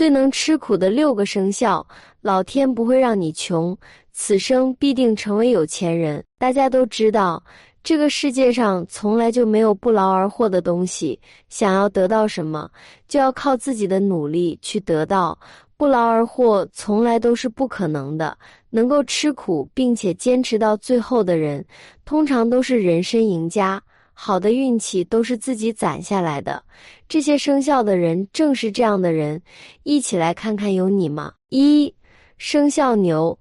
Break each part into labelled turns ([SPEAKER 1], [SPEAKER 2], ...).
[SPEAKER 1] 最能吃苦的六个生肖，老天不会让你穷，此生必定成为有钱人。大家都知道，这个世界上从来就没有不劳而获的东西。想要得到什么，就要靠自己的努力去得到。不劳而获从来都是不可能的。能够吃苦并且坚持到最后的人，通常都是人生赢家。好的运气都是自己攒下来的。这些生肖的人正是这样的人。一起来看看有你吗？一生肖牛，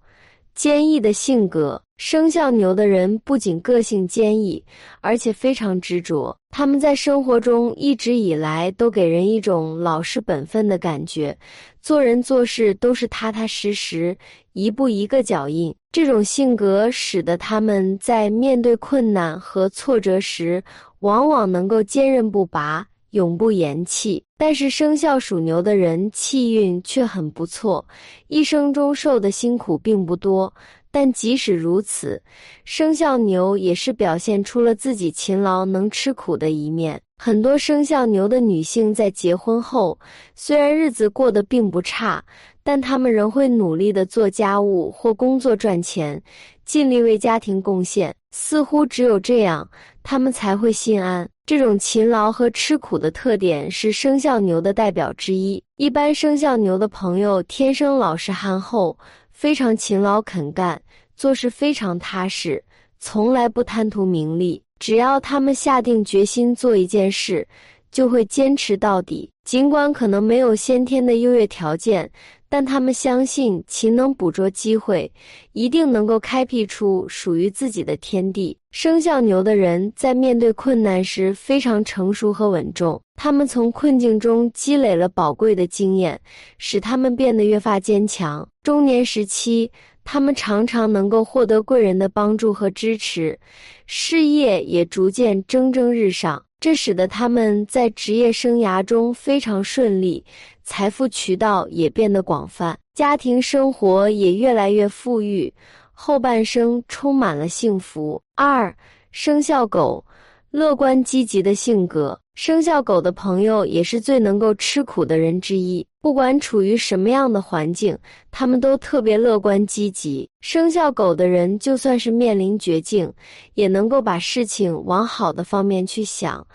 [SPEAKER 1] 坚毅的性格。生肖牛的人不仅个性坚毅，而且非常执着。他们在生活中一直以来都给人一种老实本分的感觉，做人做事都是踏踏实实，一步一个脚印。这种性格使得他们在面对困难和挫折时，往往能够坚韧不拔，永不言弃。但是生肖属牛的人气运却很不错，一生中受的辛苦并不多。但即使如此，生肖牛也是表现出了自己勤劳能吃苦的一面。很多生肖牛的女性在结婚后，虽然日子过得并不差，但她们仍会努力的做家务或工作赚钱，尽力为家庭贡献。似乎只有这样，她们才会心安。这种勤劳和吃苦的特点是生肖牛的代表之一。一般生肖牛的朋友天生老实憨厚。非常勤劳肯干，做事非常踏实，从来不贪图名利。只要他们下定决心做一件事，就会坚持到底。尽管可能没有先天的优越条件。但他们相信勤能捕捉机会，一定能够开辟出属于自己的天地。生肖牛的人在面对困难时非常成熟和稳重，他们从困境中积累了宝贵的经验，使他们变得越发坚强。中年时期，他们常常能够获得贵人的帮助和支持，事业也逐渐蒸蒸日上，这使得他们在职业生涯中非常顺利。财富渠道也变得广泛，家庭生活也越来越富裕，后半生充满了幸福。二生肖狗，乐观积极的性格，生肖狗的朋友也是最能够吃苦的人之一。不管处于什么样的环境，他们都特别乐观积极。生肖狗的人就算是面临绝境，也能够把事情往好的方面去想，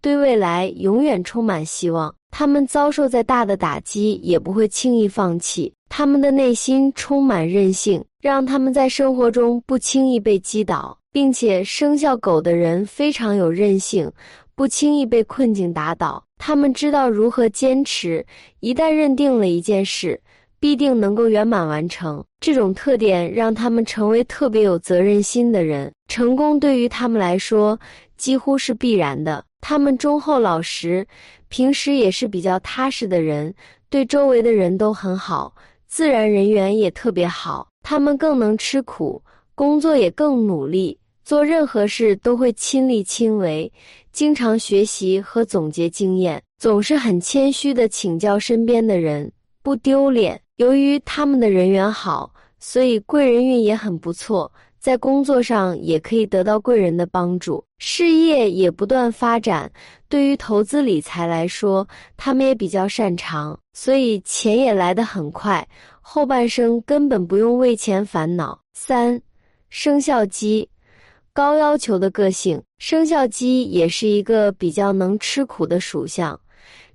[SPEAKER 1] 对未来永远充满希望。他们遭受再大的打击，也不会轻易放弃。他们的内心充满韧性，让他们在生活中不轻易被击倒，并且生肖狗的人非常有韧性，不轻易被困境打倒。他们知道如何坚持，一旦认定了一件事，必定能够圆满完成。这种特点让他们成为特别有责任心的人，成功对于他们来说几乎是必然的。他们忠厚老实。平时也是比较踏实的人，对周围的人都很好，自然人缘也特别好。他们更能吃苦，工作也更努力，做任何事都会亲力亲为，经常学习和总结经验，总是很谦虚的请教身边的人，不丢脸。由于他们的人缘好，所以贵人运也很不错。在工作上也可以得到贵人的帮助，事业也不断发展。对于投资理财来说，他们也比较擅长，所以钱也来得很快，后半生根本不用为钱烦恼。三，生肖鸡，高要求的个性，生肖鸡也是一个比较能吃苦的属相。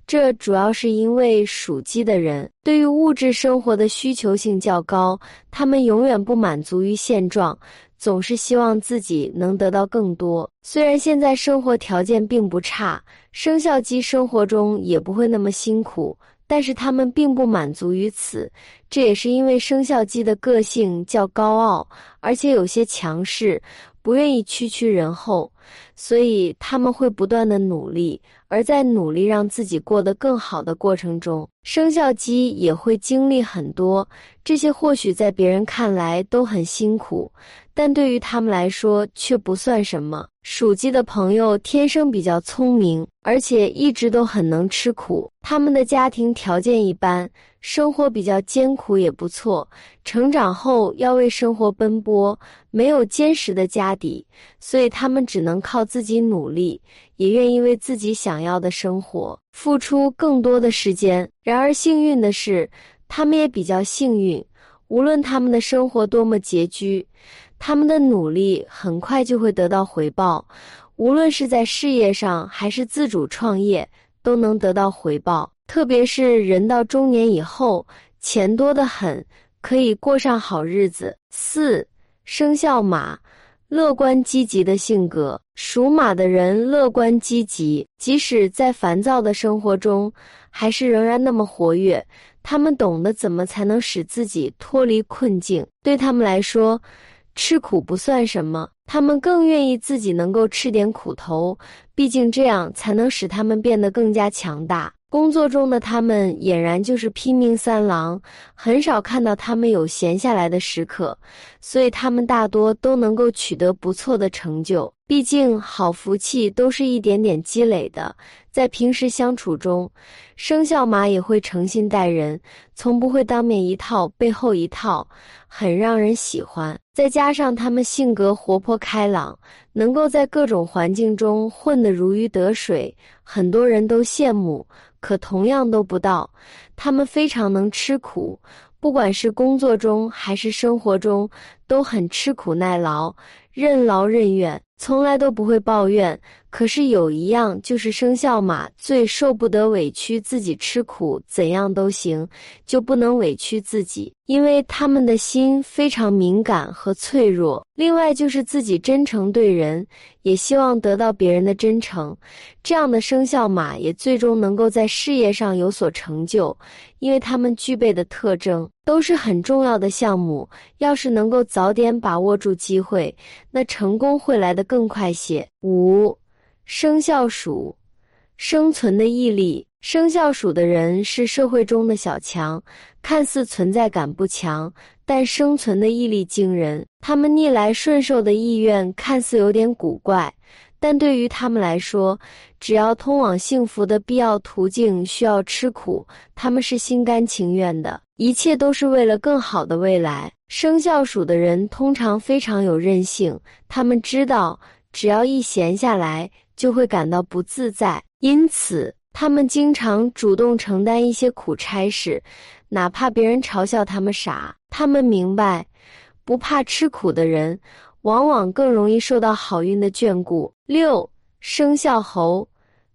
[SPEAKER 1] 这主要是因为属鸡的人对于物质生活的需求性较高，他们永远不满足于现状，总是希望自己能得到更多。虽然现在生活条件并不差，生肖鸡生活中也不会那么辛苦，但是他们并不满足于此。这也是因为生肖鸡的个性较高傲，而且有些强势，不愿意屈屈人后，所以他们会不断的努力。而在努力让自己过得更好的过程中，生肖鸡也会经历很多，这些或许在别人看来都很辛苦，但对于他们来说却不算什么。属鸡的朋友天生比较聪明，而且一直都很能吃苦。他们的家庭条件一般，生活比较艰苦也不错。成长后要为生活奔波，没有坚实的家底，所以他们只能。能靠自己努力，也愿意为自己想要的生活付出更多的时间。然而，幸运的是，他们也比较幸运。无论他们的生活多么拮据，他们的努力很快就会得到回报。无论是在事业上还是自主创业，都能得到回报。特别是人到中年以后，钱多得很，可以过上好日子。四生肖马，乐观积极的性格，属马的人乐观积极，即使在烦躁的生活中，还是仍然那么活跃。他们懂得怎么才能使自己脱离困境。对他们来说，吃苦不算什么，他们更愿意自己能够吃点苦头，毕竟这样才能使他们变得更加强大。工作中的他们俨然就是拼命三郎，很少看到他们有闲下来的时刻，所以他们大多都能够取得不错的成就。毕竟好福气都是一点点积累的，在平时相处中，生肖马也会诚信待人，从不会当面一套背后一套，很让人喜欢。再加上他们性格活泼开朗，能够在各种环境中混得如鱼得水，很多人都羡慕。可同样都不到，他们非常能吃苦，不管是工作中还是生活中，都很吃苦耐劳，任劳任怨。从来都不会抱怨，可是有一样就是生肖马最受不得委屈自己吃苦，怎样都行，就不能委屈自己，因为他们的心非常敏感和脆弱。另外就是自己真诚对人，也希望得到别人的真诚。这样的生肖马也最终能够在事业上有所成就，因为他们具备的特征都是很重要的项目。要是能够早点把握住机会，那成功会来得。更快些。五生肖鼠，生存的毅力。生肖鼠的人是社会中的小强，看似存在感不强，但生存的毅力惊人。他们逆来顺受的意愿看似有点古怪，但对于他们来说，只要通往幸福的必要途径需要吃苦，他们是心甘情愿的。一切都是为了更好的未来。生肖鼠的人通常非常有韧性，他们知道只要一闲下来就会感到不自在，因此他们经常主动承担一些苦差事，哪怕别人嘲笑他们傻。他们明白，不怕吃苦的人，往往更容易受到好运的眷顾。六生肖猴，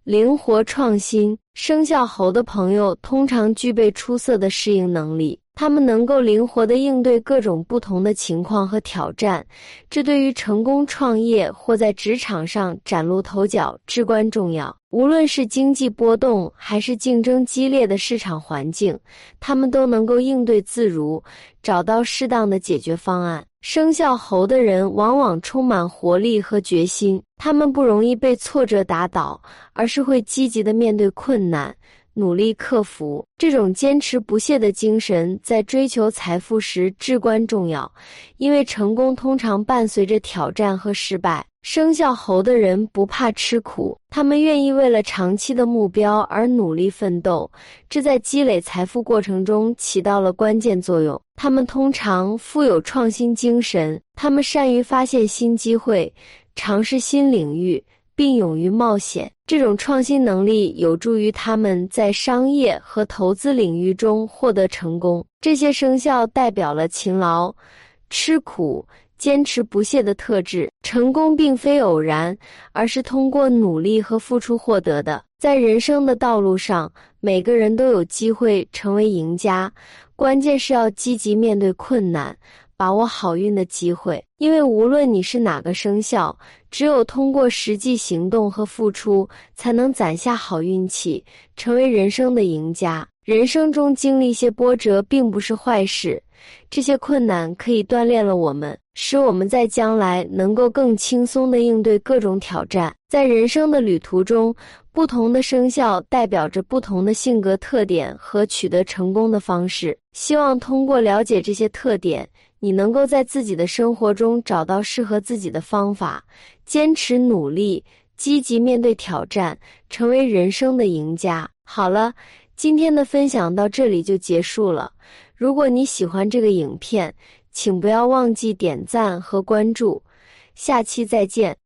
[SPEAKER 1] 灵活创新。生肖猴的朋友通常具备出色的适应能力。他们能够灵活地应对各种不同的情况和挑战，这对于成功创业或在职场上崭露头角至关重要。无论是经济波动还是竞争激烈的市场环境，他们都能够应对自如，找到适当的解决方案。生肖猴的人往往充满活力和决心，他们不容易被挫折打倒，而是会积极地面对困难。努力克服这种坚持不懈的精神，在追求财富时至关重要，因为成功通常伴随着挑战和失败。生肖猴的人不怕吃苦，他们愿意为了长期的目标而努力奋斗，这在积累财富过程中起到了关键作用。他们通常富有创新精神，他们善于发现新机会，尝试新领域。并勇于冒险，这种创新能力有助于他们在商业和投资领域中获得成功。这些生肖代表了勤劳、吃苦、坚持不懈的特质。成功并非偶然，而是通过努力和付出获得的。在人生的道路上，每个人都有机会成为赢家，关键是要积极面对困难。把握好运的机会，因为无论你是哪个生肖，只有通过实际行动和付出，才能攒下好运气，成为人生的赢家。人生中经历一些波折，并不是坏事，这些困难可以锻炼了我们，使我们在将来能够更轻松地应对各种挑战。在人生的旅途中，不同的生肖代表着不同的性格特点和取得成功的方式。希望通过了解这些特点。你能够在自己的生活中找到适合自己的方法，坚持努力，积极面对挑战，成为人生的赢家。好了，今天的分享到这里就结束了。如果你喜欢这个影片，请不要忘记点赞和关注。下期再见。